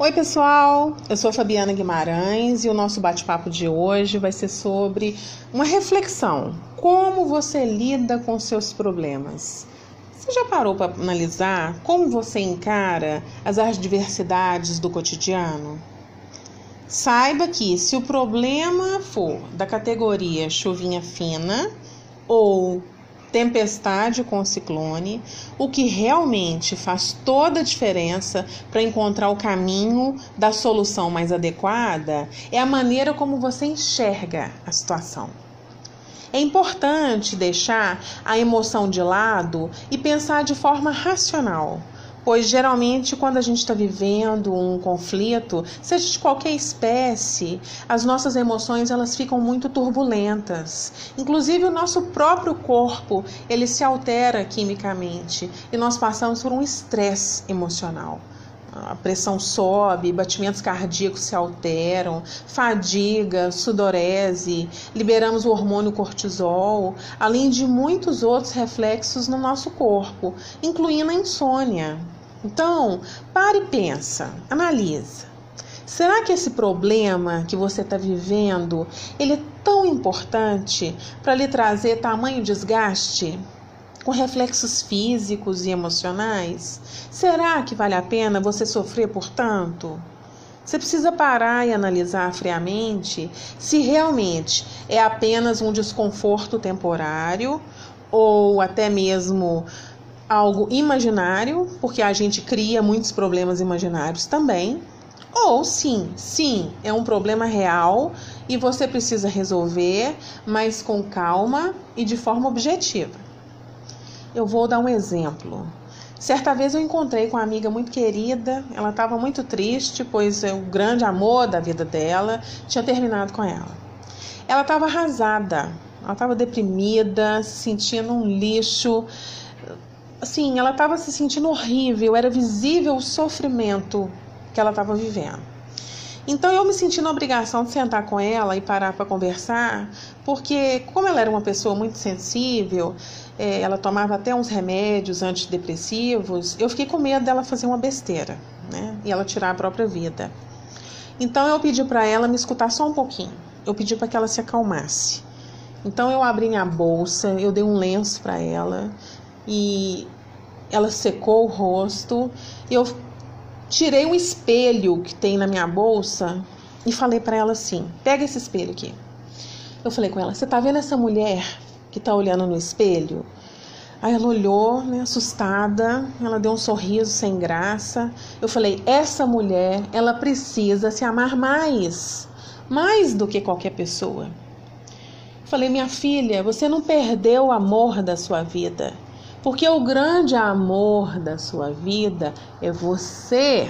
Oi, pessoal! Eu sou Fabiana Guimarães e o nosso bate-papo de hoje vai ser sobre uma reflexão. Como você lida com seus problemas? Você já parou para analisar como você encara as adversidades do cotidiano? Saiba que se o problema for da categoria chuvinha fina ou tempestade com ciclone, o que realmente faz toda a diferença para encontrar o caminho da solução mais adequada é a maneira como você enxerga a situação. É importante deixar a emoção de lado e pensar de forma racional pois geralmente quando a gente está vivendo um conflito, seja de qualquer espécie, as nossas emoções elas ficam muito turbulentas. Inclusive o nosso próprio corpo ele se altera quimicamente e nós passamos por um estresse emocional a pressão sobe, batimentos cardíacos se alteram, fadiga, sudorese, liberamos o hormônio cortisol, além de muitos outros reflexos no nosso corpo, incluindo a insônia. Então, pare e pensa, analisa. Será que esse problema que você está vivendo ele é tão importante para lhe trazer tamanho desgaste? Com reflexos físicos e emocionais? Será que vale a pena você sofrer por tanto? Você precisa parar e analisar friamente se realmente é apenas um desconforto temporário ou até mesmo algo imaginário, porque a gente cria muitos problemas imaginários também. Ou sim, sim, é um problema real e você precisa resolver, mas com calma e de forma objetiva. Eu vou dar um exemplo. Certa vez eu encontrei com uma amiga muito querida, ela estava muito triste, pois o grande amor da vida dela tinha terminado com ela. Ela estava arrasada, ela estava deprimida, se sentindo um lixo, assim, ela estava se sentindo horrível, era visível o sofrimento que ela estava vivendo. Então eu me senti na obrigação de sentar com ela e parar para conversar, porque como ela era uma pessoa muito sensível, é, ela tomava até uns remédios antidepressivos, eu fiquei com medo dela fazer uma besteira, né? E ela tirar a própria vida. Então eu pedi para ela me escutar só um pouquinho. Eu pedi para que ela se acalmasse. Então eu abri minha bolsa, eu dei um lenço para ela e ela secou o rosto. Eu tirei um espelho que tem na minha bolsa e falei para ela assim: pega esse espelho aqui. Eu falei com ela: você tá vendo essa mulher que tá olhando no espelho? Aí ela olhou, né, assustada, ela deu um sorriso sem graça. Eu falei: essa mulher, ela precisa se amar mais, mais do que qualquer pessoa. Eu falei: minha filha, você não perdeu o amor da sua vida. Porque o grande amor da sua vida é você.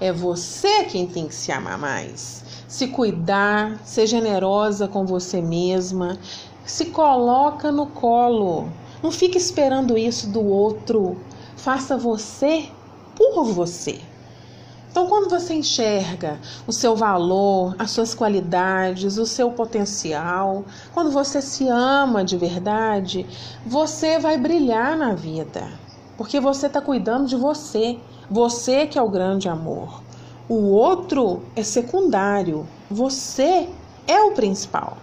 É você quem tem que se amar mais. Se cuidar, ser generosa com você mesma, se coloca no colo. Não fique esperando isso do outro. Faça você por você. Então, quando você enxerga o seu valor, as suas qualidades, o seu potencial, quando você se ama de verdade, você vai brilhar na vida, porque você está cuidando de você. Você que é o grande amor. O outro é secundário, você é o principal.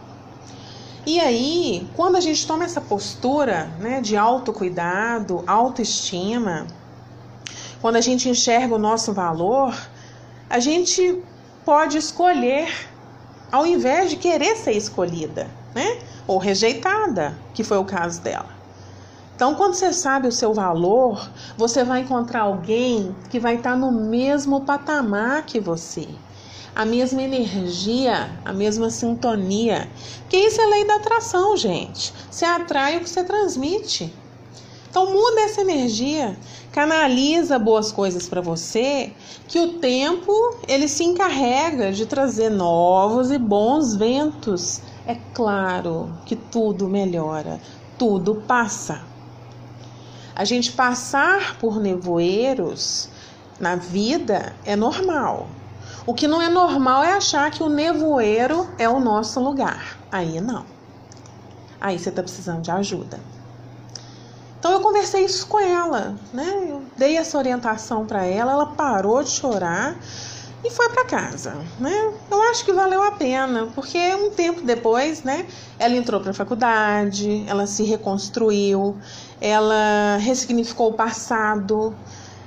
E aí, quando a gente toma essa postura né, de autocuidado, autoestima, quando a gente enxerga o nosso valor, a gente pode escolher ao invés de querer ser escolhida, né? Ou rejeitada, que foi o caso dela. Então, quando você sabe o seu valor, você vai encontrar alguém que vai estar no mesmo patamar que você, a mesma energia, a mesma sintonia. Que isso é lei da atração, gente. Você atrai o que você transmite. Então muda essa energia, canaliza boas coisas para você, que o tempo ele se encarrega de trazer novos e bons ventos. É claro que tudo melhora, tudo passa. A gente passar por nevoeiros na vida é normal. O que não é normal é achar que o nevoeiro é o nosso lugar. Aí não. Aí você está precisando de ajuda. Então eu conversei isso com ela, né? Eu dei essa orientação para ela, ela parou de chorar e foi para casa, né? Eu acho que valeu a pena, porque um tempo depois, né, ela entrou para a faculdade, ela se reconstruiu, ela ressignificou o passado,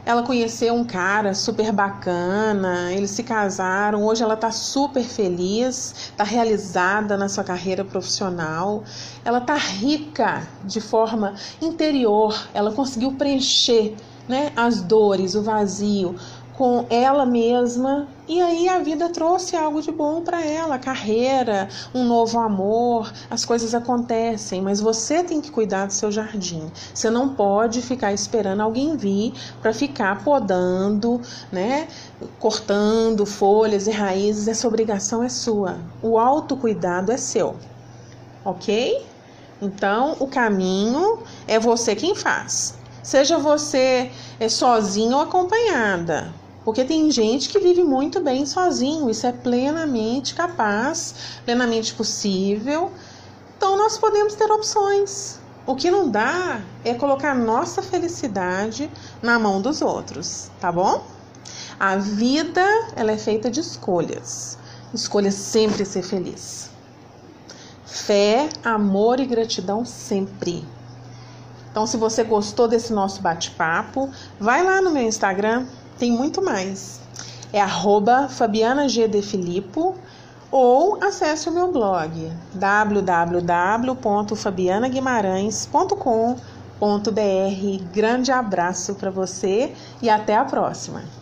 ela conheceu um cara super bacana, eles se casaram, hoje ela tá super feliz, tá realizada na sua carreira profissional, ela tá rica de forma interior, ela conseguiu preencher né, as dores, o vazio, com ela mesma e aí a vida trouxe algo de bom para ela, carreira, um novo amor, as coisas acontecem, mas você tem que cuidar do seu jardim. Você não pode ficar esperando alguém vir para ficar podando, né, cortando folhas e raízes, essa obrigação é sua. O autocuidado é seu. OK? Então, o caminho é você quem faz. Seja você é, sozinho ou acompanhada. Porque tem gente que vive muito bem sozinho, isso é plenamente capaz, plenamente possível. Então nós podemos ter opções. O que não dá é colocar nossa felicidade na mão dos outros, tá bom? A vida ela é feita de escolhas. Escolha sempre ser feliz. Fé, amor e gratidão sempre. Então, se você gostou desse nosso bate-papo, vai lá no meu Instagram, tem muito mais. É arroba Fabiana G. De Filippo ou acesse o meu blog www.fabianaguimarães.com.br. Grande abraço para você e até a próxima!